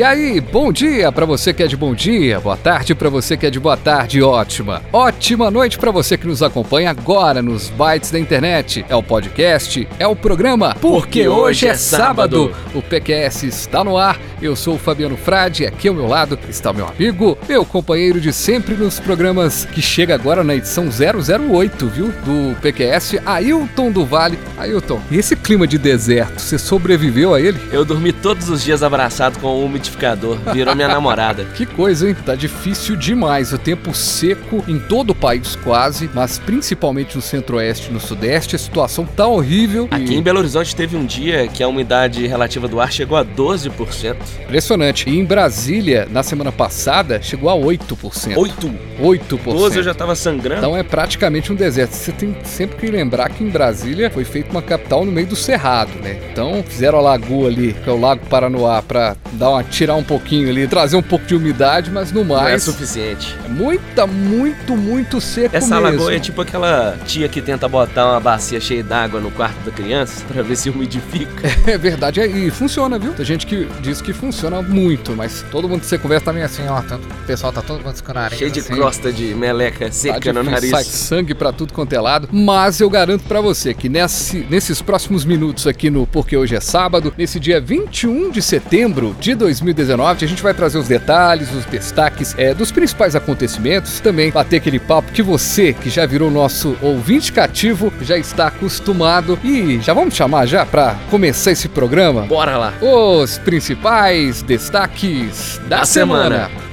E aí, bom dia para você que é de bom dia, boa tarde para você que é de boa tarde, ótima. Ótima noite para você que nos acompanha agora nos bytes da internet. É o podcast, é o programa Porque, hoje é sábado. O PQS está no ar. Eu sou o Fabiano Frade, aqui ao meu lado está o meu amigo, meu companheiro de sempre nos programas que chega agora na edição 008, viu? Do PQS, Ailton do Vale. Ailton, e esse clima de deserto, você sobreviveu a ele? Eu dormi todos os dias abraçado com o umidificador liquidificador. Virou minha namorada. Que coisa, hein? Tá difícil demais. O tempo seco em todo o país quase, mas principalmente no centro-oeste e no sudeste. A situação tá horrível. Aqui e... em Belo Horizonte teve um dia que a umidade relativa do ar chegou a 12%. Impressionante. E em Brasília, na semana passada, chegou a 8%. 8? 8%. 12 eu já tava sangrando. Então é praticamente um deserto. Você tem sempre que lembrar que em Brasília foi feita uma capital no meio do cerrado, né? Então fizeram a lagoa ali, que é o Lago Paranoá, para dar uma tirar um pouquinho ali, trazer um pouco de umidade, mas no mais. Não é suficiente. É muita, muito, muito seco Essa mesmo. lagoa é tipo aquela tia que tenta botar uma bacia cheia d'água no quarto da criança para ver se umidifica. É verdade, é, e funciona, viu? Tem gente que diz que funciona muito, mas todo mundo que você conversa tá meio assim, ó, tanto, o pessoal tá todo mundo com nariz Cheio de assim, crosta de meleca seca tá no nariz. Sai sangue para tudo quanto é lado, mas eu garanto para você que nesse, nesses próximos minutos aqui no Porque Hoje é Sábado, nesse dia 21 de setembro de 2019, a gente vai trazer os detalhes, os destaques é, dos principais acontecimentos, também bater aquele papo que você, que já virou nosso ouvinte cativo, já está acostumado. E já vamos chamar já para começar esse programa? Bora lá! Os principais destaques da, da semana. semana.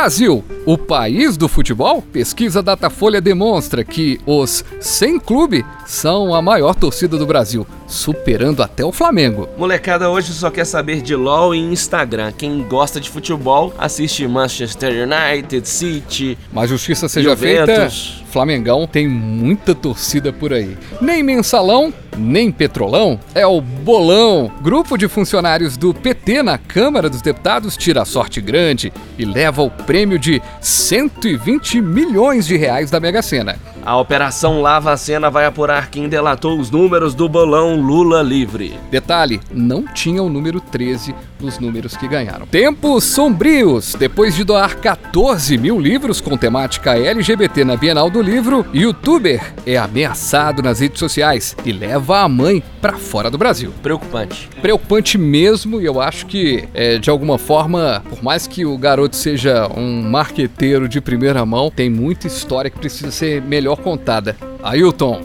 Brasil, o país do futebol? Pesquisa Datafolha demonstra que os 100 clubes são a maior torcida do Brasil, superando até o Flamengo. Molecada hoje só quer saber de LoL e Instagram. Quem gosta de futebol assiste Manchester United, City. Mas justiça seja Juventus. feita, Flamengão tem muita torcida por aí. Nem mensalão, nem petrolão, é o bolão. Grupo de funcionários do PT na Câmara dos Deputados tira a sorte grande e leva o prêmio de 120 milhões de reais da Mega Sena. A Operação Lava Sena vai apurar quem delatou os números do bolão Lula livre. Detalhe: não tinha o número 13 nos números que ganharam. Tempos sombrios. Depois de doar 14 mil livros com temática LGBT na Bienal do Livro, youtuber é ameaçado nas redes sociais e leva a mãe para fora do Brasil. Preocupante. Preocupante mesmo, e eu acho que, é, de alguma forma, por mais que o garoto seja um marqueteiro de primeira mão, tem muita história que precisa ser melhor contada. Ailton.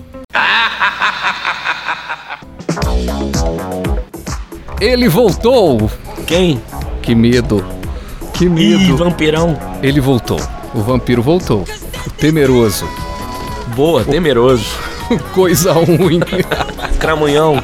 Ele voltou. Quem? Que medo. Que medo. Ih, vampirão. Ele voltou. O vampiro voltou. O temeroso. Boa, o... temeroso. Coisa ruim. Cramunhão.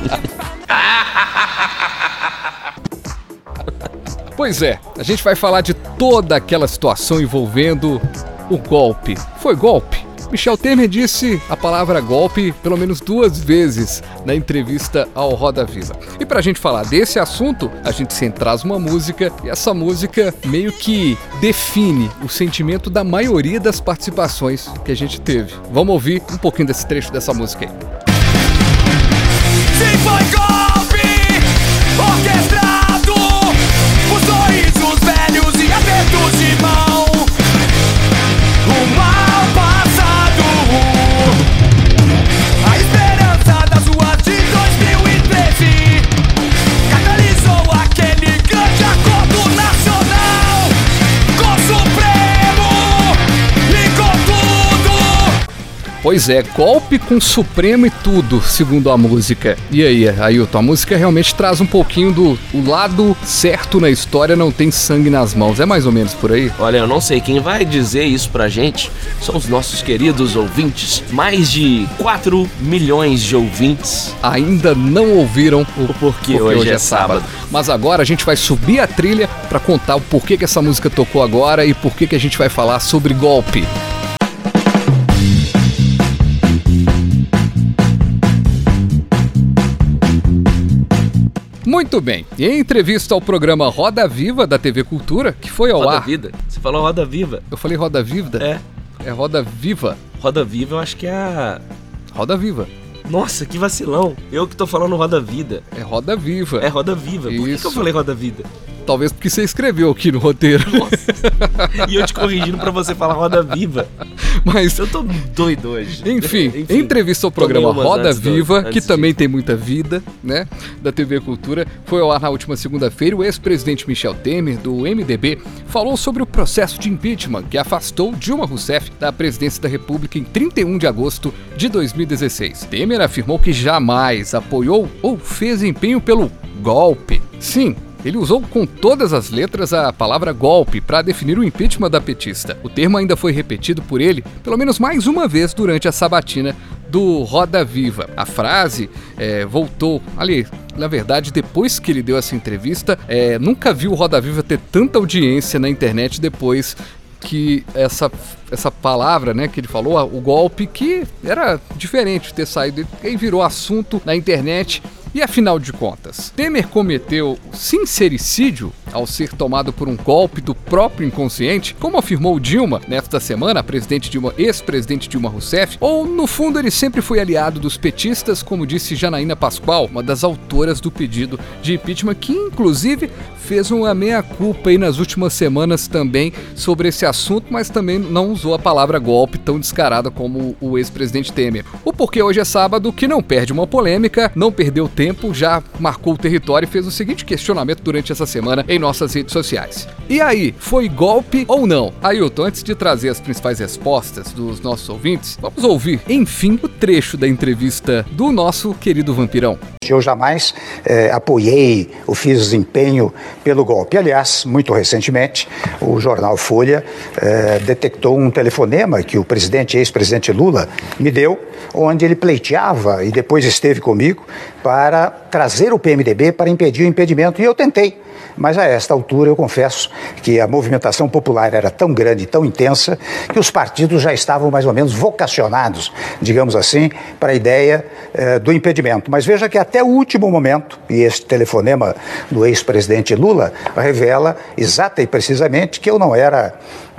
Pois é, a gente vai falar de toda aquela situação envolvendo o golpe. Foi golpe? Michel Temer disse a palavra golpe pelo menos duas vezes na entrevista ao Roda Viva. E para a gente falar desse assunto, a gente sempre traz uma música e essa música meio que define o sentimento da maioria das participações que a gente teve. Vamos ouvir um pouquinho desse trecho dessa música aí. Pois é, golpe com Supremo e tudo, segundo a música. E aí, Ailton, a música realmente traz um pouquinho do o lado certo na história não tem sangue nas mãos. É mais ou menos por aí? Olha, eu não sei quem vai dizer isso pra gente. São os nossos queridos ouvintes. Mais de 4 milhões de ouvintes. Ainda não ouviram o Porque, hoje, hoje é, é sábado. Mas agora a gente vai subir a trilha pra contar o porquê que essa música tocou agora e porquê que a gente vai falar sobre golpe. Muito bem. E em entrevista ao programa Roda Viva da TV Cultura, que foi ao Roda ar. Vida. Você falou Roda Viva. Eu falei Roda Viva? É. É Roda Viva. Roda Viva eu acho que é a. Roda Viva. Nossa, que vacilão. Eu que tô falando Roda Vida. É Roda Viva. É Roda Viva. Por que, que eu Isso. falei Roda Vida? Talvez porque você escreveu aqui no roteiro. E eu te corrigindo pra você falar Roda Viva. Mas Eu tô doido hoje. Enfim, em entrevista ao programa Roda do- Viva, antes que de- também tem muita vida, né? Da TV Cultura, foi ao ar na última segunda-feira. O ex-presidente Michel Temer, do MDB, falou sobre o processo de impeachment que afastou Dilma Rousseff da presidência da República em 31 de agosto de 2016. Temer afirmou que jamais apoiou ou fez empenho pelo golpe. Sim, ele usou com todas as letras a palavra golpe para definir o impeachment da petista. O termo ainda foi repetido por ele pelo menos mais uma vez durante a sabatina do Roda Viva. A frase é, voltou, ali, na verdade, depois que ele deu essa entrevista, é, nunca vi o Roda Viva ter tanta audiência na internet depois que essa, essa palavra, né, que ele falou, o golpe, que era diferente ter saído, e virou assunto na internet. E afinal de contas, Temer cometeu sincericídio ao ser tomado por um golpe do próprio inconsciente, como afirmou Dilma nesta semana, presidente Dilma, ex-presidente Dilma Rousseff, ou no fundo ele sempre foi aliado dos petistas, como disse Janaína Pascoal, uma das autoras do pedido de impeachment, que inclusive fez uma meia-culpa aí nas últimas semanas também sobre esse assunto, mas também não usou a palavra golpe tão descarada como o ex-presidente Temer. O porquê hoje é sábado, que não perde uma polêmica, não perdeu tempo, já marcou o território e fez o seguinte questionamento durante essa semana em nossas redes sociais. E aí, foi golpe ou não? Ailton, antes de trazer as principais respostas dos nossos ouvintes, vamos ouvir, enfim, o trecho da entrevista do nosso querido vampirão. Eu jamais eh, apoiei ou fiz empenho pelo golpe. Aliás, muito recentemente, o jornal Folha eh, detectou um telefonema que o presidente, ex-presidente Lula, me deu, onde ele pleiteava e depois esteve comigo para trazer o PMDB para impedir o impedimento. E eu tentei. Mas a esta altura eu confesso que a movimentação popular era tão grande, tão intensa, que os partidos já estavam mais ou menos vocacionados, digamos assim, para a ideia eh, do impedimento. Mas veja que até o último momento, e este telefonema do ex-presidente Lula revela exata e precisamente que eu não era,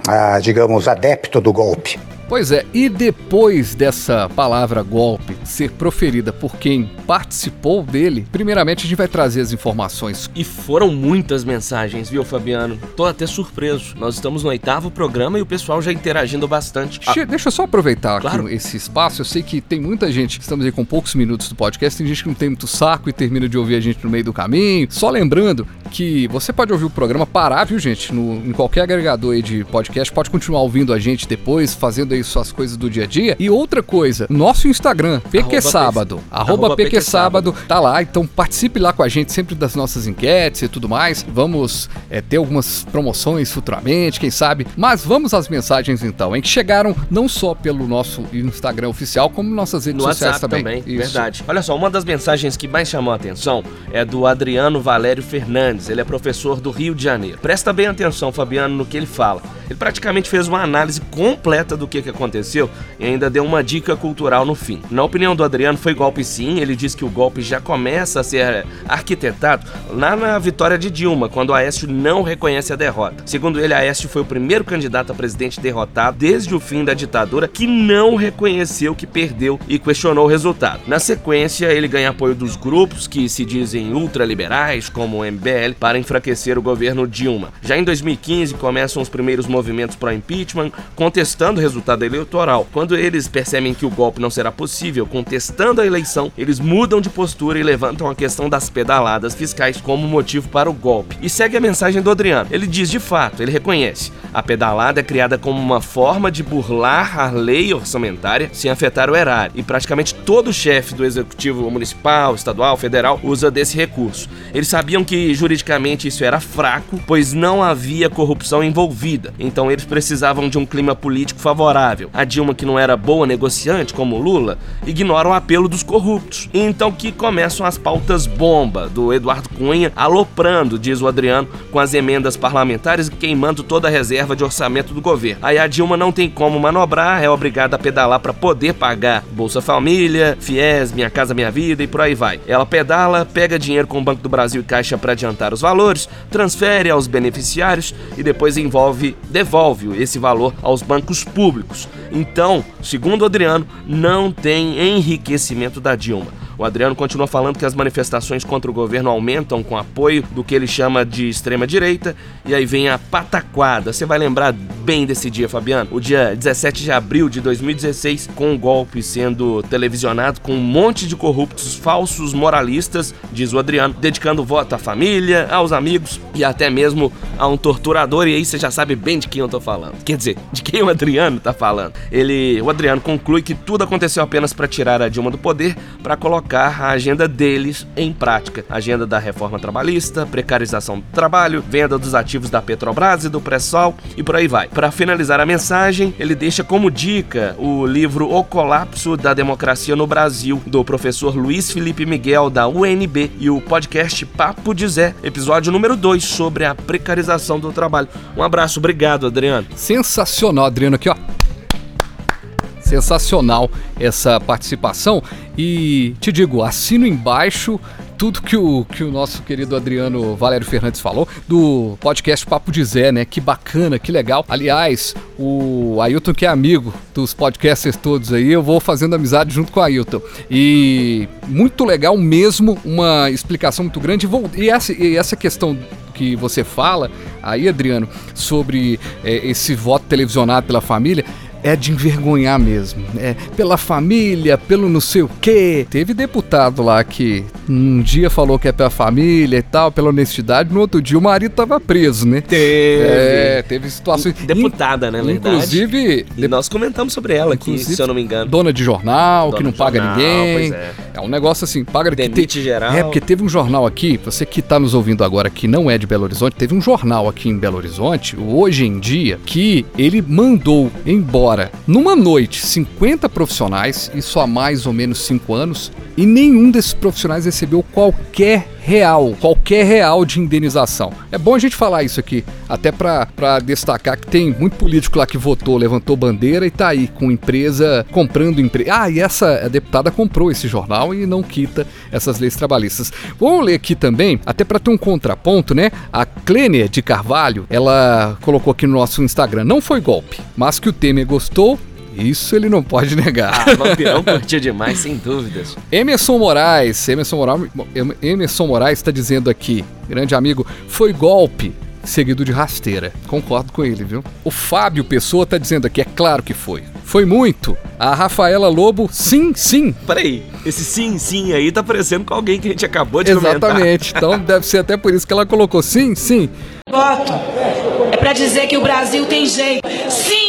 ah, digamos, adepto do golpe. Pois é, e depois dessa palavra golpe ser proferida por quem participou dele, primeiramente a gente vai trazer as informações. E foram muitas mensagens, viu, Fabiano? Tô até surpreso. Nós estamos no oitavo programa e o pessoal já interagindo bastante. Ah, Che- Deixa eu só aproveitar Claro. esse espaço. Eu sei que tem muita gente, estamos aí com poucos minutos do podcast, tem gente que não tem muito saco e termina de ouvir a gente no meio do caminho. Só lembrando que você pode ouvir o programa parar, viu, gente? No, em qualquer agregador aí de podcast, pode continuar ouvindo a gente depois, fazendo aí suas coisas do dia a dia. E outra coisa, nosso Instagram, PQ Arroba Sábado, arroba PQ Sábado, tá lá. Então participe lá com a gente sempre das nossas enquetes e tudo mais. Vamos é, ter algumas promoções futuramente, quem sabe. Mas vamos às mensagens então, hein? Que chegaram não só pelo nosso Instagram oficial, como nossas redes No sociais WhatsApp também, Isso. verdade. Olha só, uma das mensagens que mais chamou a atenção é do Adriano Valério Fernandes. Ele é professor do Rio de Janeiro. Presta bem atenção, Fabiano, no que ele fala. Ele praticamente fez uma análise completa do que, que aconteceu e ainda deu uma dica cultural no fim. Na opinião do Adriano, foi golpe sim. Ele diz que o golpe já começa a ser arquitetado lá na vitória de Dilma, quando Aécio não reconhece a derrota. Segundo ele, Aécio foi o primeiro candidato a presidente derrotado desde o fim da ditadura que não reconheceu que perdeu e questionou o resultado. Na sequência, ele ganha apoio dos grupos que se dizem ultraliberais, como o MBL, para enfraquecer o governo Dilma. Já em 2015 começam os primeiros movimentos pró-impeachment contestando o resultado eleitoral. Quando eles percebem que o golpe não será possível, contestando a eleição, eles mudam de postura e levantam a questão das pedaladas fiscais como motivo para o golpe. E segue a mensagem do Adriano. Ele diz de fato, ele reconhece, a pedalada é criada como uma forma de burlar a lei orçamentária sem afetar o erário. E praticamente todo chefe do executivo municipal, estadual, federal usa desse recurso. Eles sabiam que juridicamente isso era fraco, pois não havia corrupção envolvida. Então eles precisavam de um clima político favorável. A Dilma, que não era boa negociante como Lula, ignora o apelo dos corruptos. Então que começam as pautas bomba do Eduardo Cunha aloprando, diz o Adriano, com as emendas parlamentares e queimando toda a reserva de orçamento do governo. Aí a Dilma não tem como manobrar, é obrigada a pedalar para poder pagar Bolsa Família, FIES, Minha Casa Minha Vida e por aí vai. Ela pedala, pega dinheiro com o Banco do Brasil e Caixa para adiantar os valores, transfere aos beneficiários e depois envolve, devolve esse valor aos bancos públicos. Então, segundo Adriano, não tem enriquecimento da Dilma. O Adriano continua falando que as manifestações contra o governo aumentam com apoio do que ele chama de extrema-direita, e aí vem a pataquada. Você vai lembrar bem desse dia, Fabiano? O dia 17 de abril de 2016, com o golpe sendo televisionado com um monte de corruptos falsos moralistas, diz o Adriano, dedicando voto à família, aos amigos e até mesmo a um torturador, e aí você já sabe bem de quem eu tô falando. Quer dizer, de quem o Adriano tá falando. Ele, o Adriano conclui que tudo aconteceu apenas para tirar a Dilma do poder, para colocar colocar a agenda deles em prática. agenda da reforma trabalhista, precarização do trabalho, venda dos ativos da Petrobras e do pré-sal e por aí vai. Para finalizar a mensagem, ele deixa como dica o livro O Colapso da Democracia no Brasil, do professor Luiz Felipe Miguel, da UNB, e o podcast Papo de Zé, episódio número 2, sobre a precarização do trabalho. Um abraço, obrigado, Adriano. Sensacional, Adriano, aqui, ó. Sensacional essa participação. E te digo, assino embaixo tudo que o, que o nosso querido Adriano Valério Fernandes falou do podcast Papo de Zé, né? Que bacana, que legal. Aliás, o Ailton, que é amigo dos podcasters todos aí, eu vou fazendo amizade junto com o Ailton. E muito legal mesmo, uma explicação muito grande. E essa, e essa questão que você fala aí, Adriano, sobre é, esse voto televisionado pela família, é de envergonhar mesmo. É, pela família, pelo não sei o quê. Teve deputado lá que um dia falou que é pela família e tal, pela honestidade, no outro dia o marido tava preso, né? Teve. É, teve situações. Deputada, né, verdade? Inclusive. E nós comentamos sobre ela aqui, se eu não me engano. Dona de jornal, dona que não paga jornal, ninguém. É. é. um negócio assim, paga. Demite te... geral. É, porque teve um jornal aqui, você que tá nos ouvindo agora que não é de Belo Horizonte, teve um jornal aqui em Belo Horizonte, hoje em dia, que ele mandou embora Agora, numa noite, 50 profissionais, isso há mais ou menos 5 anos, e nenhum desses profissionais recebeu qualquer real, qualquer real de indenização. É bom a gente falar isso aqui, até para destacar que tem muito político lá que votou, levantou bandeira e tá aí com empresa comprando empresa. Ah, e essa deputada comprou esse jornal e não quita essas leis trabalhistas. Vamos ler aqui também, até para ter um contraponto, né? A Clênia de Carvalho, ela colocou aqui no nosso Instagram, não foi golpe, mas que o Temer gostou isso ele não pode negar. Ah, Vampirão curtiu demais, sem dúvidas. Emerson Moraes, Emerson Moraes, Emerson Moraes está dizendo aqui, grande amigo, foi golpe seguido de rasteira. Concordo com ele, viu? O Fábio Pessoa tá dizendo aqui, é claro que foi. Foi muito. A Rafaela Lobo, sim, sim. Peraí, esse sim, sim aí tá parecendo com alguém que a gente acabou de Exatamente. Então deve ser até por isso que ela colocou sim, sim. Voto é para dizer que o Brasil tem jeito. Sim!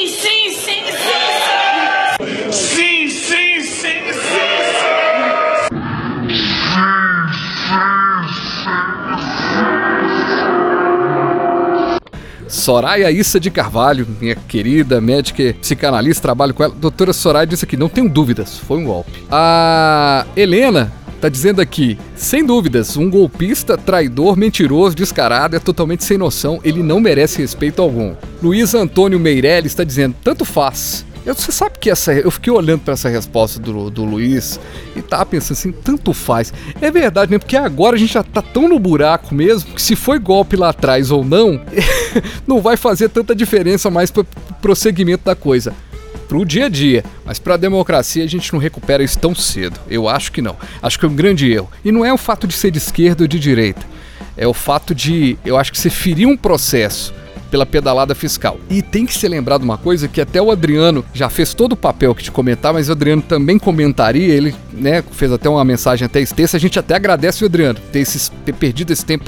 Soraya Issa de Carvalho, minha querida médica psicanalista, trabalho com ela. Doutora Soraya disse aqui: não tenho dúvidas, foi um golpe. A Helena tá dizendo aqui: sem dúvidas, um golpista, traidor, mentiroso, descarado, é totalmente sem noção, ele não merece respeito algum. Luiz Antônio Meirelles está dizendo: tanto faz. Eu, você sabe que essa. Eu fiquei olhando para essa resposta do, do Luiz e tava pensando assim, tanto faz. É verdade, né? Porque agora a gente já tá tão no buraco mesmo que se foi golpe lá atrás ou não, não vai fazer tanta diferença mais pro prosseguimento da coisa. Pro dia a dia, mas pra democracia a gente não recupera isso tão cedo. Eu acho que não. Acho que é um grande erro. E não é o fato de ser de esquerda ou de direita é o fato de, eu acho que você ferir um processo pela pedalada fiscal. E tem que ser lembrado uma coisa que até o Adriano já fez todo o papel que te comentar, mas o Adriano também comentaria, ele né, fez até uma mensagem até extensa, a gente até agradece o Adriano ter, esses, ter perdido esse tempo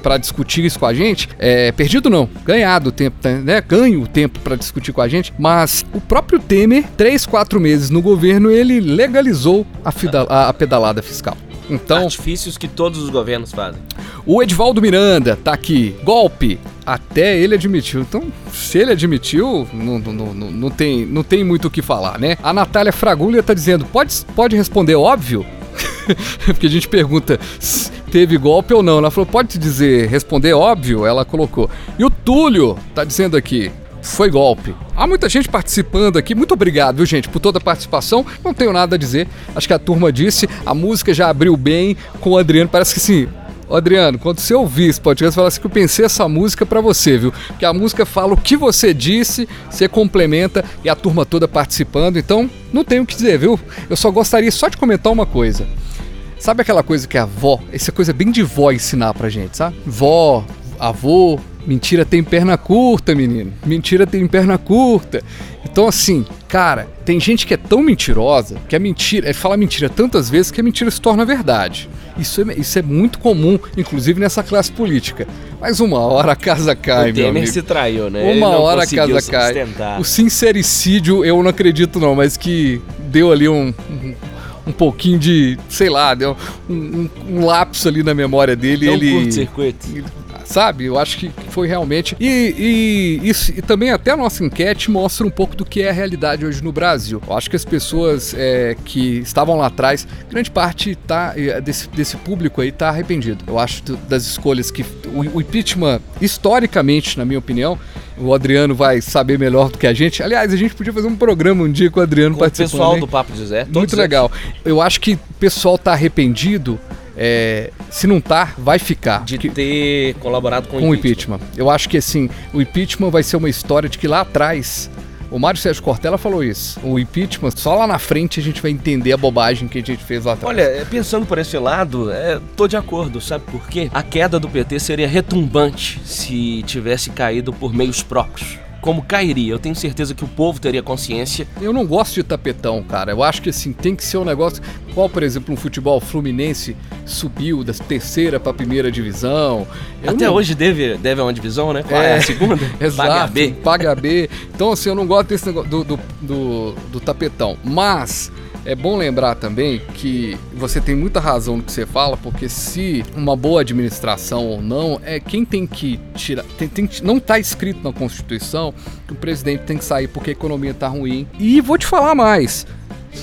para discutir isso com a gente. É, perdido não, ganhado o tempo, né? Ganho o tempo para discutir com a gente, mas o próprio Temer, três, quatro meses no governo, ele legalizou a, a pedalada fiscal. Então, artifícios que todos os governos fazem. O Edvaldo Miranda tá aqui. Golpe. Até ele admitiu. Então, se ele admitiu, não, não, não, não, tem, não tem muito o que falar, né? A Natália Fragulha tá dizendo: pode, pode responder óbvio? Porque a gente pergunta se teve golpe ou não. Ela falou: pode dizer, responder óbvio? Ela colocou. E o Túlio tá dizendo aqui: foi golpe. Há muita gente participando aqui. Muito obrigado, viu, gente, por toda a participação. Não tenho nada a dizer. Acho que a turma disse. A música já abriu bem com o Adriano. Parece que sim. Adriano, quando você ouvir esse podcast, fala assim que eu pensei essa música para você, viu? Que a música fala o que você disse, você complementa e a turma toda participando. Então, não tenho o que dizer, viu? Eu só gostaria só de comentar uma coisa. Sabe aquela coisa que a avó, essa coisa bem de vó ensinar pra gente, sabe? Vó, avô, Mentira tem perna curta, menino. Mentira tem perna curta. Então, assim, cara, tem gente que é tão mentirosa que a mentira, é fala mentira tantas vezes que a mentira se torna verdade. Isso é, isso é muito comum, inclusive nessa classe política. Mas uma hora a casa cai, o meu amigo. se traiu, né? Uma hora a casa sustentar. cai. O sincericídio eu não acredito não, mas que deu ali um, um um pouquinho de, sei lá, deu um, um, um lapso ali na memória dele. Deu ele, um curto-circuito sabe? Eu acho que foi realmente. E, e, e, e, também até a nossa enquete mostra um pouco do que é a realidade hoje no Brasil. Eu acho que as pessoas é, que estavam lá atrás, grande parte tá, é, desse, desse público aí tá arrependido. Eu acho das escolhas que. O, o impeachment, historicamente, na minha opinião, o Adriano vai saber melhor do que a gente. Aliás, a gente podia fazer um programa um dia com o Adriano com participando. O pessoal hein? do Papo José. Muito legal. Eu acho que o pessoal tá arrependido é, se não tá, vai ficar. De ter colaborado com, com o impeachment. impeachment. Eu acho que assim, o impeachment vai ser uma história de que lá atrás. O Mário Sérgio Cortella falou isso. O impeachment, só lá na frente a gente vai entender a bobagem que a gente fez lá atrás. Olha, é, pensando por esse lado, é, tô de acordo, sabe por quê? A queda do PT seria retumbante se tivesse caído por meios próprios como cairia. Eu tenho certeza que o povo teria consciência. Eu não gosto de tapetão, cara. Eu acho que assim, tem que ser um negócio. Qual, por exemplo, um futebol Fluminense subiu da terceira para a primeira divisão. Eu Até não... hoje deve, deve a uma divisão, né? Qual é, é a segunda? Exato. Paga B. Paga B. Então, assim, eu não gosto desse negócio do, do, do, do tapetão. Mas é bom lembrar também que você tem muita razão no que você fala, porque se uma boa administração ou não, é quem tem que tirar. Tem, tem, não está escrito na Constituição que o presidente tem que sair porque a economia está ruim. E vou te falar mais.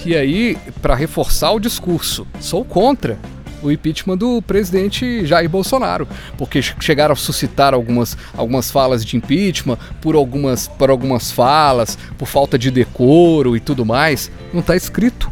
E aí, para reforçar o discurso, sou contra o impeachment do presidente Jair Bolsonaro, porque chegaram a suscitar algumas, algumas falas de impeachment por algumas, por algumas falas, por falta de decoro e tudo mais. Não está escrito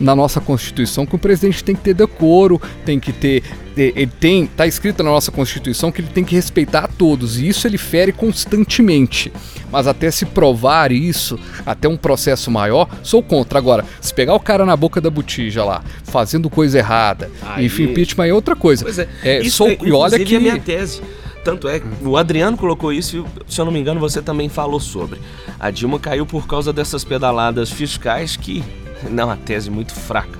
na nossa Constituição que o presidente tem que ter decoro, tem que ter. Ele tem. Está escrito na nossa Constituição que ele tem que respeitar a todos, e isso ele fere constantemente. Mas até se provar isso, até um processo maior, sou contra. Agora, se pegar o cara na boca da botija lá, fazendo coisa errada, Aí... enfim, impeachment é outra coisa. Pois é. é isso sou, é, e olha que. É minha tese. Tanto é, o Adriano colocou isso e, se eu não me engano, você também falou sobre. A Dilma caiu por causa dessas pedaladas fiscais que não, a tese muito fraca.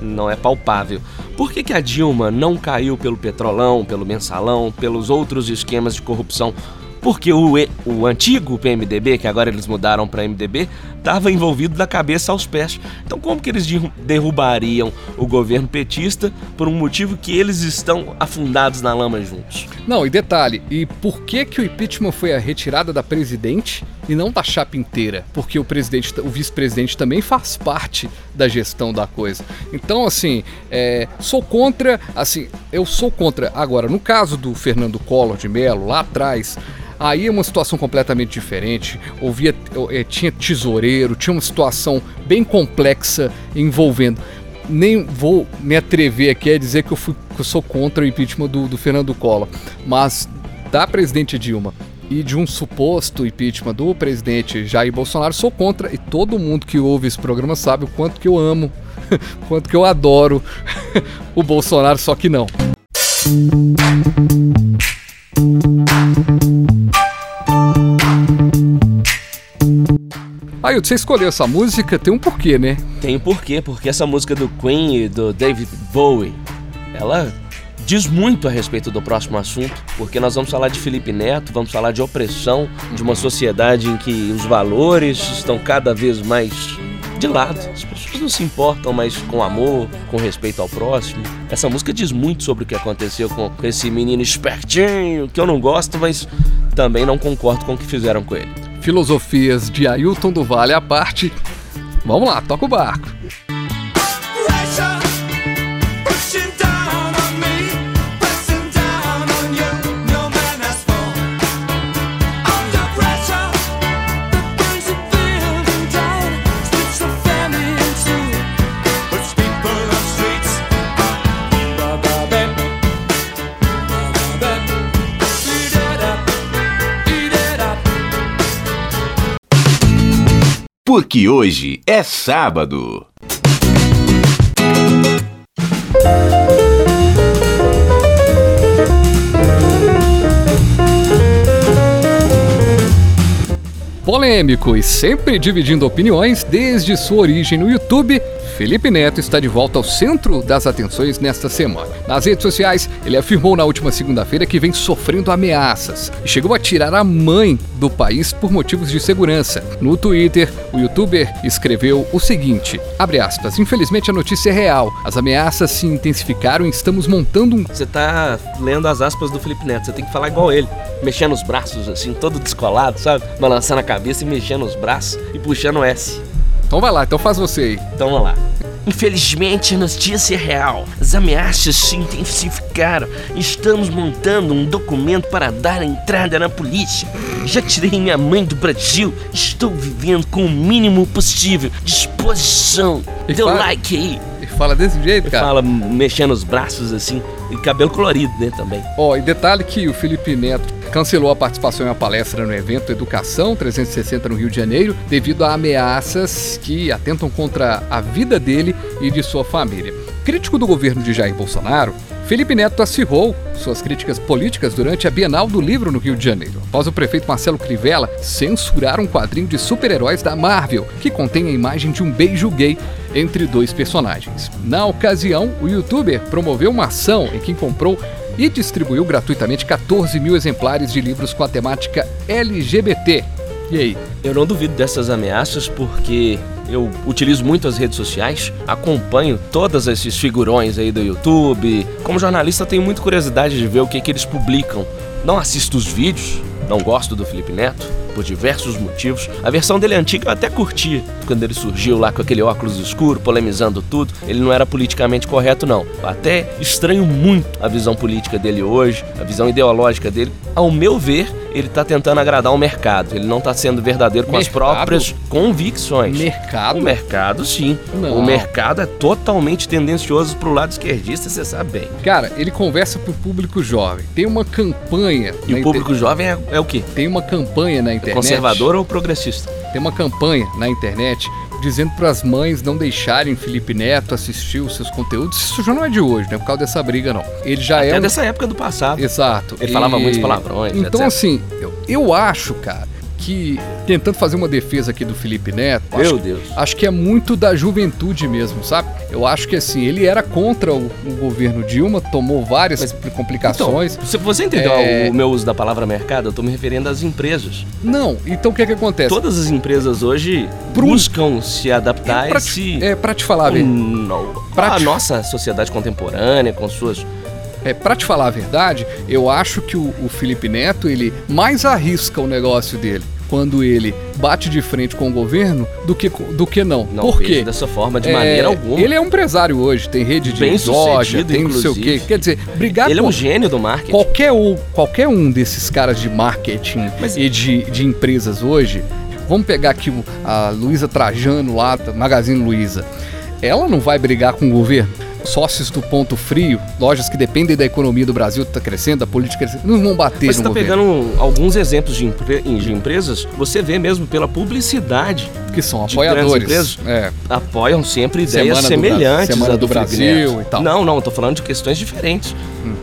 Não é palpável. Por que, que a Dilma não caiu pelo petrolão, pelo mensalão, pelos outros esquemas de corrupção porque o, o antigo PMDB, que agora eles mudaram para MDB, estava envolvido da cabeça aos pés. Então, como que eles derrubariam o governo petista por um motivo que eles estão afundados na lama juntos? Não, e detalhe, e por que que o impeachment foi a retirada da presidente e não da chapa inteira? Porque o presidente, o vice-presidente também faz parte da gestão da coisa. Então, assim, é, sou contra, assim, eu sou contra. Agora, no caso do Fernando Collor de Mello, lá atrás, Aí é uma situação completamente diferente. Ouvia, é, tinha tesoureiro, tinha uma situação bem complexa envolvendo. Nem vou me atrever aqui a dizer que eu, fui, que eu sou contra o impeachment do, do Fernando Collor, mas da presidente Dilma e de um suposto impeachment do presidente Jair Bolsonaro, sou contra. E todo mundo que ouve esse programa sabe o quanto que eu amo, quanto que eu adoro o Bolsonaro, só que não. Aí, você escolheu essa música, tem um porquê, né? Tem um porquê, porque essa música do Queen e do David Bowie, ela diz muito a respeito do próximo assunto, porque nós vamos falar de Felipe Neto, vamos falar de opressão, de uma sociedade em que os valores estão cada vez mais de lado. As pessoas não se importam mais com amor, com respeito ao próximo. Essa música diz muito sobre o que aconteceu com esse menino espertinho, que eu não gosto, mas também não concordo com o que fizeram com ele. Filosofias de Ailton do Vale à parte. Vamos lá, toca o barco. Porque hoje é sábado. Polêmico e sempre dividindo opiniões desde sua origem no YouTube, Felipe Neto está de volta ao centro das atenções nesta semana. Nas redes sociais, ele afirmou na última segunda-feira que vem sofrendo ameaças e chegou a tirar a mãe do país por motivos de segurança. No Twitter, o youtuber escreveu o seguinte: aspas, infelizmente a notícia é real. As ameaças se intensificaram e estamos montando um. Você tá lendo as aspas do Felipe Neto, você tem que falar igual ele. Mexendo os braços assim, todo descolado, sabe? Balançando a cabeça e mexendo os braços e puxando o S. Então vai lá, então faz você aí. Então vamos lá. Infelizmente, a notícia é real. As ameaças se intensificaram. Estamos montando um documento para dar entrada na polícia. Já tirei minha mãe do Brasil. Estou vivendo com o mínimo possível. Disposição. E Dê o like aí. Fala desse jeito, cara. Fala mexendo os braços assim. E cabelo colorido, né, também. Ó, e detalhe que o Felipe Neto cancelou a participação em uma palestra no evento Educação 360 no Rio de Janeiro devido a ameaças que atentam contra a vida dele e de sua família. Crítico do governo de Jair Bolsonaro, Felipe Neto acirrou suas críticas políticas durante a Bienal do Livro no Rio de Janeiro, após o prefeito Marcelo Crivella censurar um quadrinho de super-heróis da Marvel que contém a imagem de um beijo gay entre dois personagens. Na ocasião, o youtuber promoveu uma ação em que comprou e distribuiu gratuitamente 14 mil exemplares de livros com a temática LGBT. E aí? Eu não duvido dessas ameaças porque eu utilizo muito as redes sociais, acompanho todos esses figurões aí do YouTube. Como jornalista, tenho muita curiosidade de ver o que, que eles publicam. Não assisto os vídeos, não gosto do Felipe Neto, por diversos motivos. A versão dele antiga eu até curti, quando ele surgiu lá com aquele óculos escuro, polemizando tudo. Ele não era politicamente correto, não. Eu até estranho muito a visão política dele hoje, a visão ideológica dele. Ao meu ver, ele tá tentando agradar o mercado. Ele não tá sendo verdadeiro com as Mercado? próprias convicções. Mercado? O mercado, sim. Não. O mercado é totalmente tendencioso pro lado esquerdista, você sabe bem. Cara, ele conversa pro público jovem. Tem uma campanha. E o público jovem é, é o quê? Tem uma campanha na internet. Conservador ou progressista? Tem uma campanha na internet dizendo para as mães não deixarem Felipe Neto assistir os seus conteúdos. Isso já não é de hoje, né? Por causa dessa briga, não. Ele já Até é. dessa época do passado. Exato. Ele falava muitos palavrões, Então, etc. assim, eu, eu acho, cara, que tentando fazer uma defesa aqui do Felipe Neto, Meu acho, Deus. acho que é muito da juventude mesmo, sabe? Eu acho que assim, ele era contra o, o governo Dilma, tomou várias complicações. Então, se você entendeu É. o meu uso da palavra mercado, eu tô me referindo às empresas. Não, então o que é que acontece? Todas as empresas hoje Pro- buscam se adaptar pra e se... te, é, pra te falar, velho. Não. Pra A te- nossa sociedade contemporânea, com suas... É, pra te falar a verdade, eu acho que o, o Felipe Neto, ele mais arrisca o negócio dele quando ele bate de frente com o governo do que, do que não. Não Por quê? dessa forma, de É, maneira alguma. Ele é um empresário hoje, tem rede de Bem loja, tem não sei o quê. Quer dizer, brigar Ele é um gênio do marketing. qualquer um, qualquer um desses caras de marketing Mas- e de, de empresas hoje, vamos pegar aqui a Luísa Trajano lá, Magazine Luiza. Ela não vai brigar com o governo. Sócios do ponto frio, lojas que dependem da economia do Brasil tá crescendo, da política crescendo, não vão bater Mas você no tá governo. pegando alguns exemplos de, empre- de empresas, você vê mesmo pela publicidade que são apoiadores. empresas. É. apoiam sempre ideias Semana do semelhantes Bra- Semana do Felipe Brasil e tal. Não, não, tô falando de questões diferentes.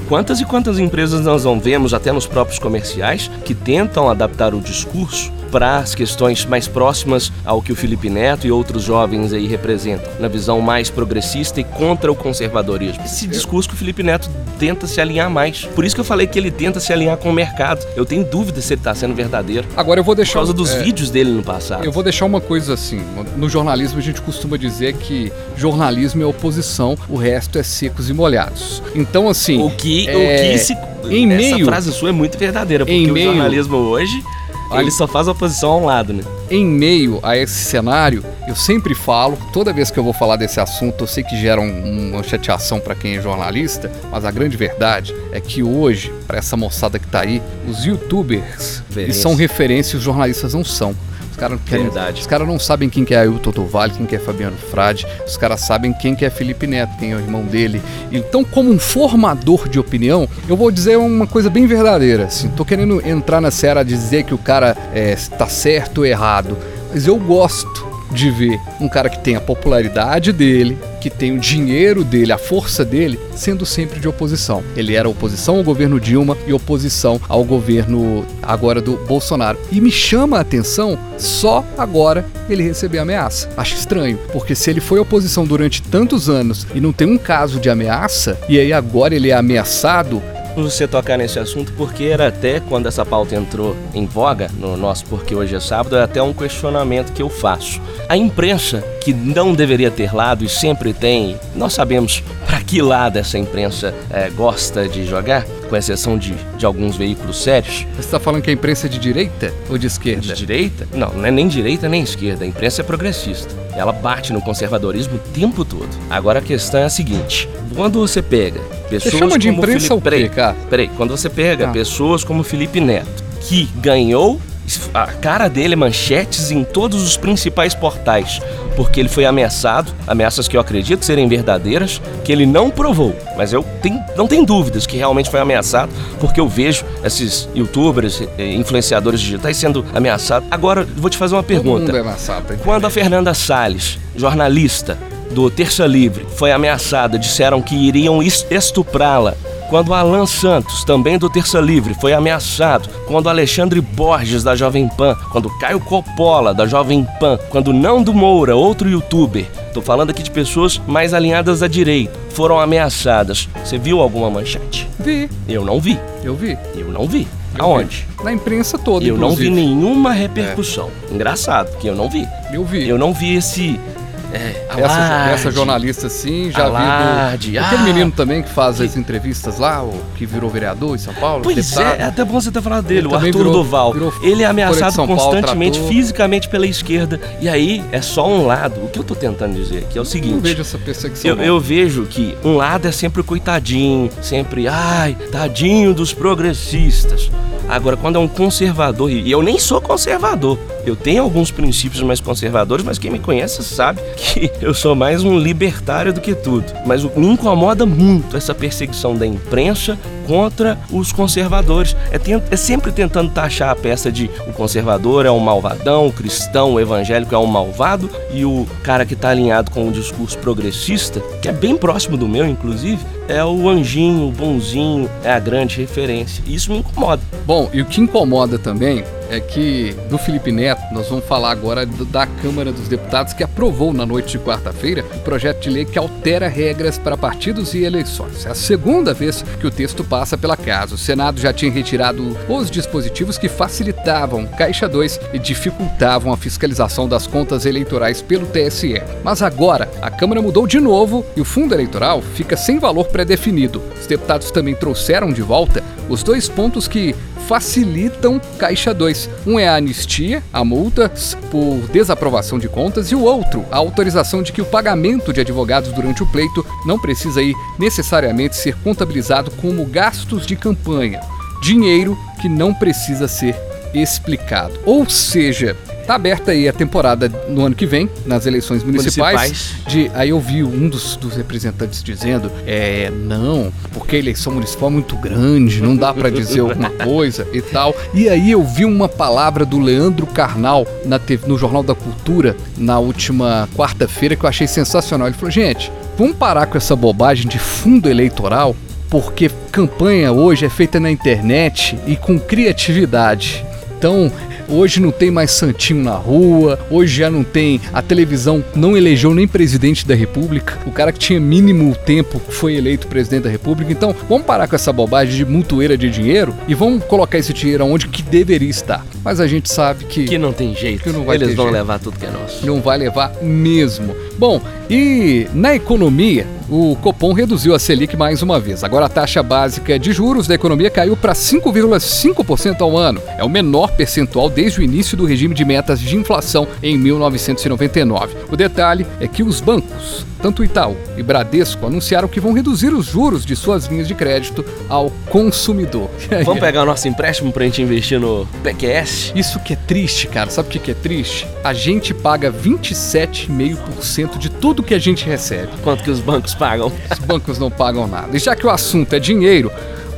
Quantas e quantas empresas nós não vemos, até nos próprios comerciais, que tentam adaptar o discurso para as questões mais próximas ao que o Felipe Neto e outros jovens aí representam, na visão mais progressista e contra o conservadorismo. Esse discurso que o Felipe Neto tenta se alinhar mais. Por isso que eu falei que ele tenta se alinhar com o mercado. Eu tenho dúvida se ele está sendo verdadeiro. Agora eu vou Por deixar causa dos é, vídeos dele no passado. Eu vou deixar uma coisa assim. No jornalismo a gente costuma dizer que jornalismo é oposição, o resto é secos e molhados. Então assim, O que, é, o que se. em essa meio- frase sua é muito verdadeira, porque em o meio- jornalismo hoje. Ele só faz oposição a um lado, né? em meio a esse cenário, eu sempre falo, toda vez que eu vou falar desse assunto, eu sei que gera um- uma chateação para quem é jornalista, mas a grande verdade é que hoje, para essa moçada que tá aí, os youtubers, eles são referência e os jornalistas não são. Os caras Verdade. Os caras não sabem quem que é Ailton Tovalli, quem que é Fabiano Frade, os caras sabem quem que é Felipe Neto, quem é o irmão dele. Então, como um formador de opinião, eu vou dizer uma coisa bem verdadeira. Assim, tô querendo entrar na de dizer que o cara é, está certo ou errado, mas eu gosto de ver um cara que tem a popularidade dele, que tem o dinheiro dele, a força dele, sendo sempre de oposição. Ele era oposição ao governo Dilma e oposição ao governo agora do Bolsonaro. E me chama a atenção só agora ele receber ameaça. Acho estranho, porque se ele foi oposição durante tantos anos e não tem um caso de ameaça, e aí agora ele é ameaçado, Você tocar nesse assunto, porque era até quando essa pauta entrou em voga no nosso Porque Hoje é Sábado, é até um questionamento que eu faço. A imprensa, que não deveria ter lado e sempre tem, nós sabemos para que lado essa imprensa eh, gosta de jogar, com exceção de, de alguns veículos sérios. você está falando que a imprensa é de direita ou de esquerda? De direita? Não, não é nem direita nem esquerda. A imprensa é progressista. Ela bate no conservadorismo o tempo todo. Agora a questão é a seguinte: quando você pega pessoas chama de como imprensa Felipe, o quê, peraí? Peraí, quando você pega Ah. pessoas como Felipe Neto, que ganhou a cara dele é manchetes em todos os principais portais, porque ele foi ameaçado, ameaças que eu acredito serem verdadeiras, que ele não provou, mas eu tenho, não tenho dúvidas que realmente foi ameaçado, porque eu vejo esses youtubers, eh, influenciadores digitais sendo ameaçados. Agora, vou te fazer uma Todo mundo pergunta. é ameaçado. Quando a Fernanda Salles, jornalista do Terça Livre, foi ameaçada, disseram que iriam es- estuprá-la. Quando Alan Santos, também do Terça Livre, foi ameaçado. Quando Alexandre Borges, da Jovem Pan. Quando Caio Coppola, da Jovem Pan. Quando Nando Moura, outro youtuber. Tô falando aqui de pessoas mais alinhadas à direita. Foram ameaçadas. Você viu alguma manchete? Vi, Eu não vi. eu vi. Eu não vi. Eu Aonde? vi. Na imprensa toda, Eu não vi inclusive. nenhuma repercussão. Engraçado, porque eu não vi. Eu vi. Eu não vi esse. É, Essa, essa jornalista, sim, já Alarde, vi. Do, aquele ah, menino também que faz que- as entrevistas lá, o que virou vereador em São Paulo. Pois deputado. é, é até bom você ter falado dele, Ele o Arthur virou- Duval. virou Ele é ameaçado Paulo, constantemente, fisicamente pela esquerda. E aí é só um lado. O que eu tô tentando dizer aqui é o Eu seguinte. vejo essa perseguição. Eu, eu vejo que um lado é sempre o coitadinho, sempre, ai, tadinho dos progressistas. Agora, quando é um conservador, e eu nem sou conservador, eu tenho alguns princípios mais conservadores, mas quem me conhece sabe que eu sou mais um libertário do que tudo. Mas me incomoda muito essa perseguição da imprensa contra os conservadores. É, ten- é sempre tentando taxar a peça de o conservador é um malvadão, o cristão, o evangélico é um malvado, e o cara que está alinhado com o discurso progressista, que é bem próximo do meu, inclusive, é o anjinho, o bonzinho, é a grande referência. Isso me incomoda. Bom, e o que incomoda também é que do Felipe Neto, nós vamos falar agora da Câmara dos Deputados que aprovou na noite de quarta-feira o projeto de lei que altera regras para partidos e eleições. É a segunda vez que o texto passa pela casa. O Senado já tinha retirado os dispositivos que facilitavam Caixa 2 e dificultavam a fiscalização das contas eleitorais pelo TSE. Mas agora, a Câmara mudou de novo e o fundo eleitoral fica sem valor pré-definido. Os deputados também trouxeram de volta os dois pontos que facilitam Caixa 2. Um é a anistia, a multa por desaprovação de contas, e o outro, a autorização de que o pagamento de advogados durante o pleito não precisa ir necessariamente ser contabilizado como gastos de campanha. Dinheiro que não precisa ser explicado. Ou seja, tá aberta aí a temporada no ano que vem, nas eleições municipais. Municipais. De, aí eu vi um dos, dos representantes dizendo, é, não, porque a eleição municipal é muito grande, não dá pra dizer alguma coisa e tal. E aí eu vi uma palavra do Leandro Carnal na TV, no Jornal da Cultura na última quarta-feira que eu achei sensacional. Ele falou, gente, vamos parar com essa bobagem de fundo eleitoral, porque campanha hoje é feita na internet e com criatividade. Então, hoje não tem mais santinho na rua, hoje já não tem. A televisão não elegeu nem presidente da república. O cara que tinha mínimo tempo foi eleito presidente da república. Então, vamos parar com essa bobagem de mutueira de dinheiro e vamos colocar esse dinheiro onde que deveria estar. Mas a gente sabe que, Que não tem jeito. Que não Eles vão jeito. levar tudo que é nosso. não vai levar mesmo. Bom, e na economia, o Copom reduziu a Selic mais uma vez. Agora a taxa básica de juros da economia caiu para 5,5% ao ano. É o menor percentual desde o início do regime de metas de inflação em 1999. O detalhe é que os bancos, tanto Itaú e Bradesco, anunciaram que vão reduzir os juros de suas linhas de crédito ao consumidor. Vamos pegar o nosso empréstimo pra gente investir no PQS? Isso que é triste, cara. Sabe o que é triste? A gente paga 27,5% de tudo que a gente recebe. Quanto que os bancos pagam? Os bancos não pagam nada. E já que o assunto é dinheiro,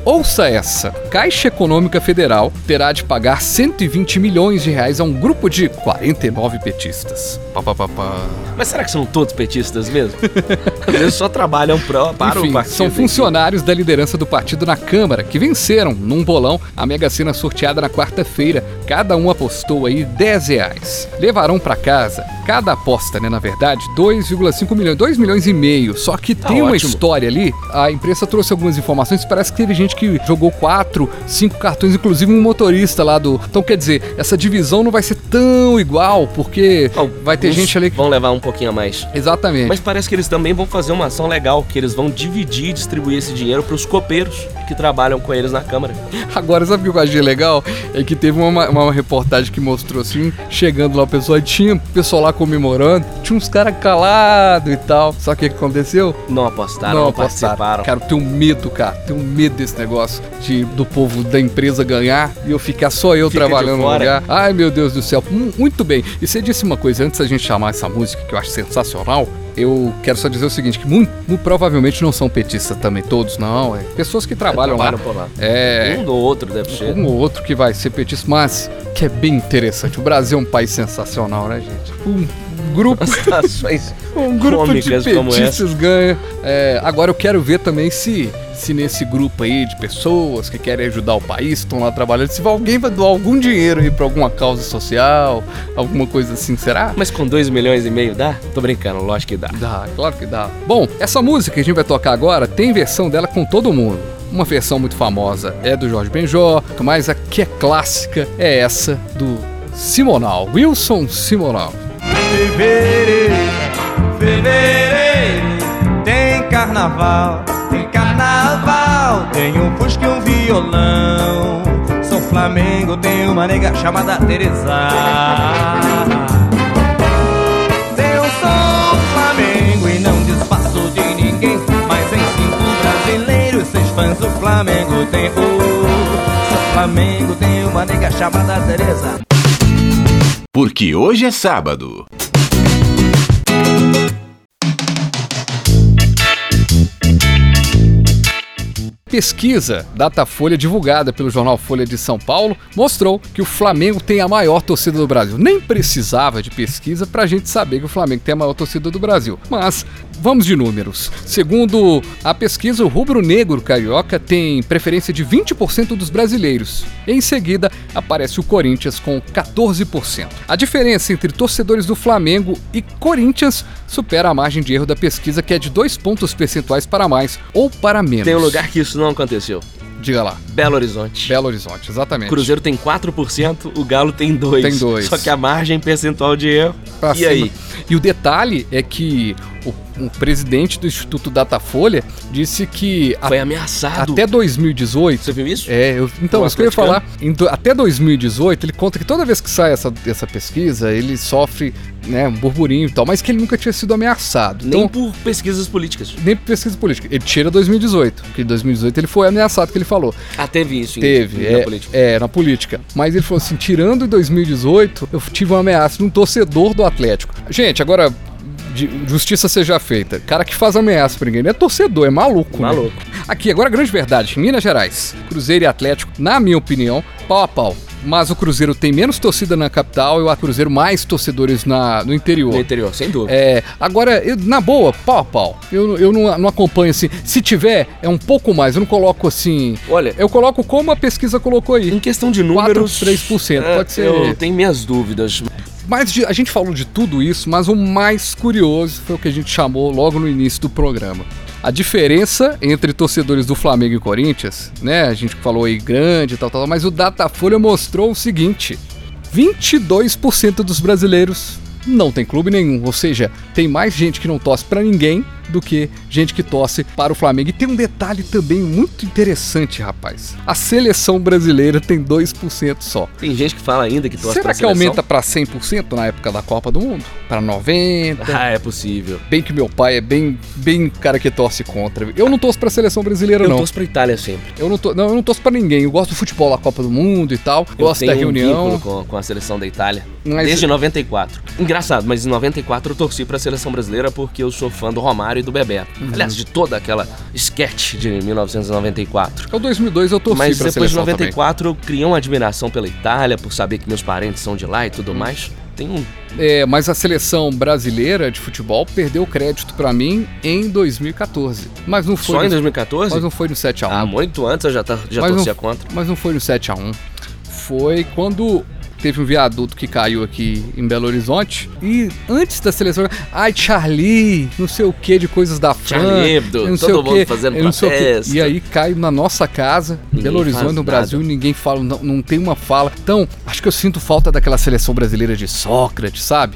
ouça essa. Caixa Econômica Federal terá de pagar 120 milhões de reais a um grupo de 49 petistas. Pá, pá, pá, pá. Mas será que são todos petistas mesmo? Às vezes só trabalham pro, para Enfim, o partido. são funcionários da liderança do partido na Câmara que venceram num bolão a Mega Sena sorteada na quarta-feira. Cada um apostou aí 10 reais. Levarão pra casa, cada aposta, né, na verdade, 2,5 milhões, 2 milhões e meio. Só que tem uma ótimo. história ali, a imprensa trouxe algumas informações, parece que teve gente que jogou 4, 5 cartões, inclusive um motorista lá do... Então, quer dizer, essa divisão não vai ser tão igual, porque vai ter uns gente ali que... Vão levar um pouquinho a mais. Exatamente. Mas parece que eles também vão fazer uma ação legal, que eles vão dividir e distribuir esse dinheiro pros copeiros que trabalham com eles na Câmara. Agora, sabe o que eu achei legal? É que teve uma, uma reportagem que mostrou assim, chegando lá o pessoal, e tinha o pessoal lá comemorando, tinha uns caras calados e tal. Só que o que aconteceu? Não apostaram, não, participaram. Cara, eu tenho medo, cara. Tenho medo desse negócio de, do povo da empresa ganhar e eu ficar só eu Fica trabalhando no lugar. Ai, meu Deus do céu. Muito bem. E você disse uma coisa antes da gente chamar essa música que eu acho sensacional. Eu quero só dizer o seguinte, que muito, muito provavelmente não são petistas também, todos não. É pessoas que trabalham, trabalham lá. por lá. É, Um ou outro deve ser. um ou outro que vai ser petista, mas que é bem interessante. O Brasil é um país sensacional, né, gente? Um grupo, um grupo de petistas ganha. É, agora eu quero ver também se, se nesse grupo aí de pessoas que querem ajudar o país, estão lá trabalhando, se alguém vai doar algum dinheiro aí pra alguma causa social, alguma coisa assim, será? Mas com 2 milhões e meio dá? Tô brincando, lógico que dá. Dá, claro que dá. Bom, essa música que a gente vai tocar agora tem versão dela com todo mundo. Uma versão muito famosa é do Jorge Benjó, mas a que é clássica é essa do Simonal, Wilson Simonal. Fevereiro, fevereiro, tem carnaval, tem carnaval, tem um fusca e um violão. Sou Flamengo, tem uma nega chamada Teresa. Eu sou Flamengo e não desfaço de ninguém, mas em cinco brasileiros, seis fãs do Flamengo tem o. Sou Flamengo, tem uma nega chamada Teresa. Porque hoje é sábado. Pesquisa Datafolha divulgada pelo jornal Folha de São Paulo mostrou que o Flamengo tem a maior torcida do Brasil. Nem precisava de pesquisa para a gente saber que o Flamengo tem a maior torcida do Brasil. Mas vamos de números. Segundo a pesquisa, o rubro-negro carioca tem preferência de 20% dos brasileiros. Em seguida, aparece o Corinthians com 14%. A diferença entre torcedores do Flamengo e Corinthians supera a margem de erro da pesquisa, que é de dois pontos percentuais para mais ou para menos. Tem um lugar que isso não aconteceu. Diga lá. Belo Horizonte. Belo Horizonte, exatamente. O Cruzeiro tem 4%, o Galo tem 2%. Tem dois. Só que a margem percentual de erro. Pra e cima. aí? E o detalhe é que o- um presidente do Instituto Datafolha disse que a- Foi ameaçado. até 2018 Você viu isso? é, eu, então, O isso que eu ia falar. Em até 2018, ele conta que toda vez que sai essa, essa pesquisa, ele sofre né, um burburinho e tal, mas que ele nunca tinha sido ameaçado. Nem Então, por pesquisas políticas. nem por pesquisa política. Ele tira 2018, porque em 2018 ele foi ameaçado, que ele falou. Ah, teve isso Teve, na é, política. é, na política. Mas ele falou assim: tirando em 2018, eu tive uma ameaça de um torcedor do Atlético. Gente, agora. justiça seja feita. Cara que faz ameaça pra ninguém não é torcedor, é maluco. né? Maluco. Aqui, agora a grande verdade: Minas Gerais, Cruzeiro e Atlético, na minha opinião, pau a pau. Mas o Cruzeiro tem menos torcida na capital e o Cruzeiro mais torcedores na, no interior. No interior, sem dúvida. É, agora, eu- na boa, pau a pau. Eu, eu não, não acompanho assim. Se tiver, é um pouco mais. Eu não coloco assim. Olha, Eu coloco como a pesquisa colocou aí. em questão de números... 3%, é, pode ser. Eu tenho minhas dúvidas. Mas a gente falou de tudo isso, mas o mais curioso foi o que a gente chamou logo no início do programa. A diferença entre torcedores do Flamengo e Corinthians, né? A gente falou aí grande e tal, tal, mas o Datafolha mostrou o seguinte: 22% dos brasileiros não tem clube nenhum, ou seja, tem mais gente que não torce pra ninguém do que gente que torce para o Flamengo. E tem um detalhe também muito interessante, rapaz. A seleção brasileira tem 2% só. Tem gente que fala ainda que torce Será pra que seleção. aumenta pra 100% na época da Copa do Mundo? Pra 90? Ah, é possível. Bem que meu pai é bem, bem cara que torce contra. Eu não torço pra seleção brasileira, Eu não. torço pra Itália sempre. Eu não, to... não, eu não torço pra ninguém. Eu gosto do futebol da Copa do Mundo e tal. Eu gosto da um reunião. vínculo com, com a seleção da Itália. Mas- Desde 94. Engraçado, mas em 94 eu torci pra seleção brasileira porque eu sou fã do Romário e do Bebeto. Uhum. Aliás, de toda aquela sketch de 1994. Em 2002 eu torci Mas depois de seleção 94 eu criei uma admiração pela Itália, por saber que meus parentes são de lá e tudo mais. Tem um. também. É, mas a seleção brasileira de futebol perdeu crédito pra mim em 2014. Mas não foi Só em no... 2014? Mas não foi no 7 a 1 Ah, muito antes eu já, tá, já Mas torcia não- contra. Mas não foi no 7x1. Foi quando teve um viaduto que caiu aqui em Belo Horizonte. E antes da seleção. Ai, Charlie, não sei o que de coisas da. Charlie Hebdo, não sei todo o mundo quê, fazendo não sei o quê. protesto. E aí cai na nossa casa, em Belo Horizonte, no nada. Brasil, ninguém fala, não, não tem uma fala. Então, acho que eu sinto falta daquela seleção brasileira de Sócrates, sabe?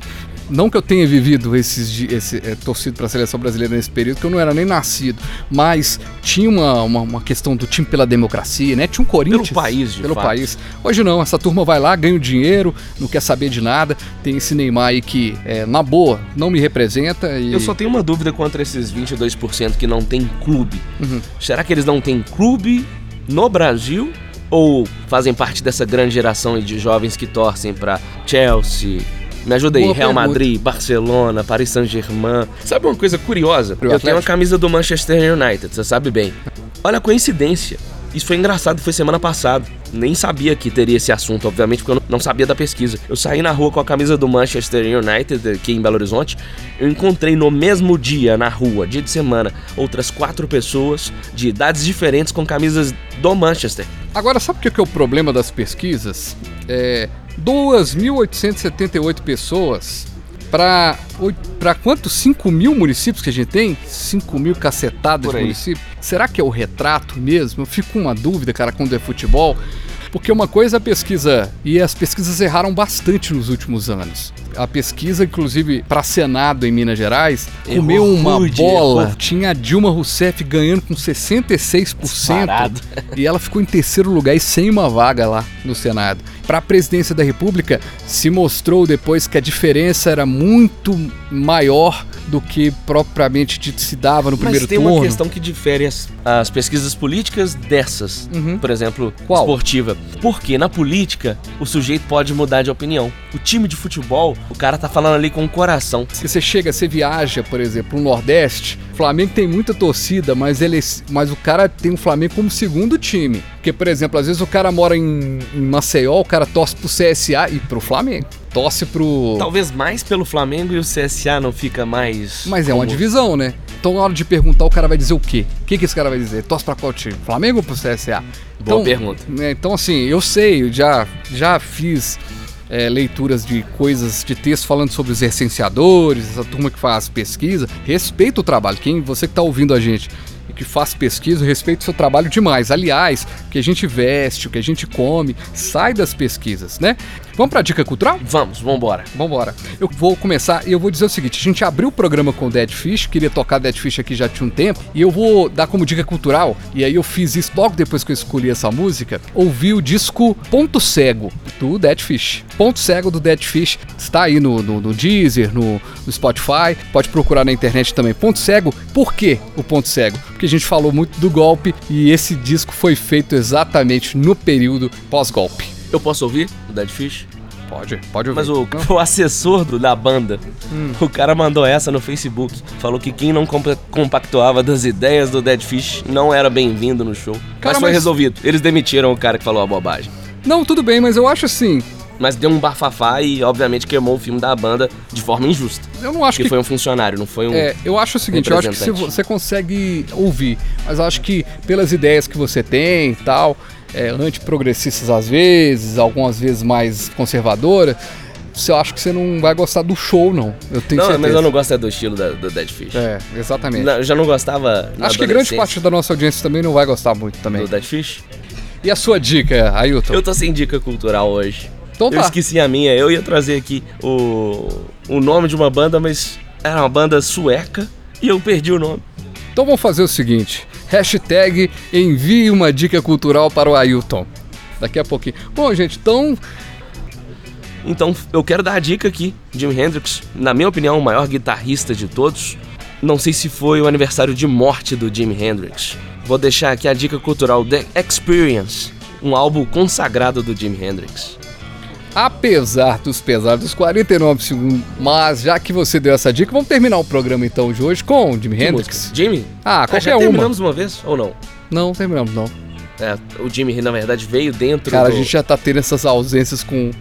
Não que eu tenha vivido esses esse, é, torcido para a seleção brasileira nesse período, que eu não era nem nascido, mas tinha uma, uma, uma questão do time pela democracia, né? Tinha um Corinthians. Pelo país, de Pelo fato. país. Hoje não, essa turma vai lá, ganha o dinheiro, não quer saber de nada. Tem esse Neymar aí que, é, na boa, não me representa. E... Eu só tenho uma dúvida contra esses 22% que não tem clube. Uhum. Será que eles não têm clube no Brasil? Ou fazem parte dessa grande geração de jovens que torcem pra Chelsea? Me ajuda aí, Boa Real pergunta. Madrid, Barcelona, Paris Saint-Germain. Sabe uma coisa curiosa? Eu tenho uma camisa do Manchester United, você sabe bem. Olha a coincidência. Isso foi engraçado, foi semana passada. Nem sabia que teria esse assunto, obviamente, porque eu não- sabia da pesquisa. Eu saí na rua com a camisa do Manchester United, aqui em Belo Horizonte. Eu encontrei no mesmo dia, na rua, dia de semana, outras quatro pessoas de idades diferentes com camisas do Manchester. Agora, sabe o que que é o problema das pesquisas? É 2.878 pessoas para para quantos? 5 mil municípios que a gente tem? 5 mil cacetadas de municípios? Será que é o retrato mesmo? Eu fico com uma dúvida, cara, quando é futebol. Porque uma coisa é a pesquisa, e as pesquisas erraram bastante nos últimos anos. A pesquisa, inclusive, para Senado em Minas Gerais, Errou comeu uma rude, bola. errou. Tinha a Dilma Rousseff ganhando com 66%. Disparado. E ela ficou em terceiro lugar e sem uma vaga lá no Senado. Para a presidência da República, se mostrou depois que a diferença era muito maior do que propriamente dito se dava no primeiro Mas tem turno. uma questão que difere as, as pesquisas políticas dessas, Uhum. por exemplo, Qual? esportiva. Porque na política, o sujeito pode mudar de opinião. O time de futebol, o cara tá falando ali com o coração. Se você chega, você viaja, por exemplo, no Nordeste, o Flamengo tem muita torcida, mas ele, mas o cara tem o Flamengo como segundo time. Porque, por exemplo, às vezes o cara mora em, em Maceió, o cara torce pro CSA e pro Flamengo. Torce pro. Talvez mais pelo Flamengo e o CSA não fica mais. Mas é uma divisão, né? Então na hora de perguntar, o cara vai dizer o quê? O que, que esse cara vai dizer? Torce pra qual time? Flamengo ou pro CSA? Boa pergunta. né, então, assim, eu sei, eu já, já fiz é, leituras de coisas, de texto falando sobre os recenseadores, essa turma que faz pesquisa. Respeito o trabalho. Quem, você que tá ouvindo a gente e que faz pesquisa, respeito o seu trabalho demais. Aliás, o que a gente veste, o que a gente come, sai das pesquisas, né? Vamos pra dica cultural? Vamos, vambora. Vambora. Eu vou começar e eu vou dizer o seguinte: a gente abriu o programa com o Dead Fish, queria tocar Dead Fish aqui já tinha um tempo, e eu vou dar como dica cultural, e aí eu fiz isso logo depois que eu escolhi essa música, ouvi o disco Ponto Cego, do Dead Fish. Ponto Cego do Dead Fish está aí no, no, no Deezer, no, no Spotify, pode procurar na internet também. Ponto Cego, por que o Ponto Cego? Porque a gente falou muito do golpe e esse disco foi feito exatamente no período pós-golpe. Eu posso ouvir o Dead Fish? Pode, pode ouvir. Mas o, o assessor do- da banda, o cara mandou essa no Facebook. Falou que quem não compa- compactuava das ideias do Dead Fish não era bem-vindo no show. Cara, mas foi mas- resolvido. Eles demitiram o cara que falou a bobagem. Não, tudo bem, mas eu acho assim. Mas deu um bafafá e, obviamente, queimou o filme da banda de forma injusta. Eu não acho que. foi um funcionário, não foi um. É, eu acho o seguinte, eu acho que você, consegue ouvir, mas acho que pelas ideias que você tem e tal, é, antiprogressistas às vezes, algumas vezes mais conservadora, você eu acho que você não vai gostar do show, não. Eu tenho não, certeza. mas eu não gosto é do estilo da- do Dead Fish. É, exatamente. Não, eu já não gostava. acho que grande parte da nossa audiência também não vai gostar muito também. do Dead Fish. E a sua dica, Ailton? Eu tô sem dica cultural hoje. Então Eu tá. esqueci a minha. Eu ia trazer aqui o, o nome de uma banda, mas era uma banda sueca e eu perdi o nome. Então vamos fazer o seguinte: hashtag envie uma dica cultural para o Ailton. Daqui a pouquinho. Bom, gente, então Então eu quero dar a dica aqui. Jimi Hendrix, na minha opinião, o maior guitarrista de todos. Não sei se foi o aniversário de morte do Jimi Hendrix. Vou deixar aqui a dica cultural The Experience, um álbum consagrado do Jimi Hendrix. Apesar dos pesares dos 49 segundos, mas já que você deu essa dica, vamos terminar o programa então de hoje com o Jimi Hendrix. Jimmy? Ah, Ah, qualquer já uma. terminamos uma vez ou não? Não, terminamos não. É, o Jimmy, na verdade, veio dentro Cara, a do... gente já tá tendo essas ausências com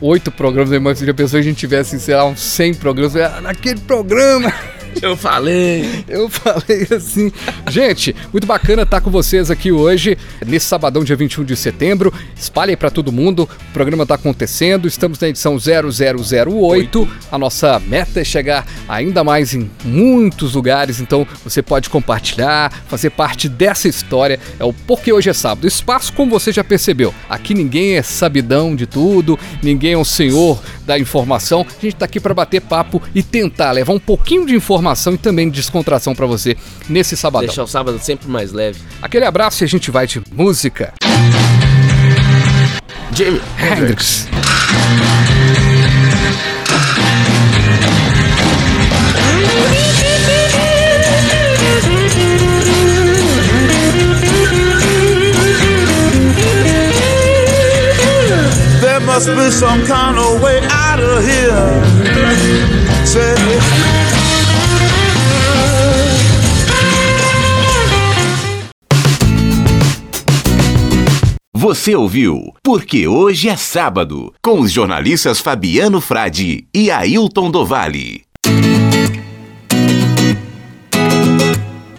oito programas, mas já pensou se a gente tivesse, sei lá, uns 100 programas, ah, naquele programa Eu falei! eu falei assim. Gente, muito bacana estar com vocês aqui hoje, nesse sabadão, dia 21 de setembro. Espalhe aí pra todo mundo, o programa tá acontecendo, estamos na edição 0008. A nossa meta é chegar ainda mais em muitos lugares, então você pode compartilhar, fazer parte dessa história. É o Porque Hoje é Sábado. Espaço, como você já percebeu, aqui ninguém é sabidão de tudo, ninguém é um senhor da informação. A gente tá aqui para bater papo e tentar levar um pouquinho de informação e também de descontração para você nesse sabadão. Deixar o sábado sempre mais leve. Aquele abraço e a gente vai de música. Jimmy Hendrix. Hendrix. There must be some kind of way out of here. Say, Você ouviu Porque Hoje é Sábado, com os jornalistas Fabiano Frade e Ailton Dovale.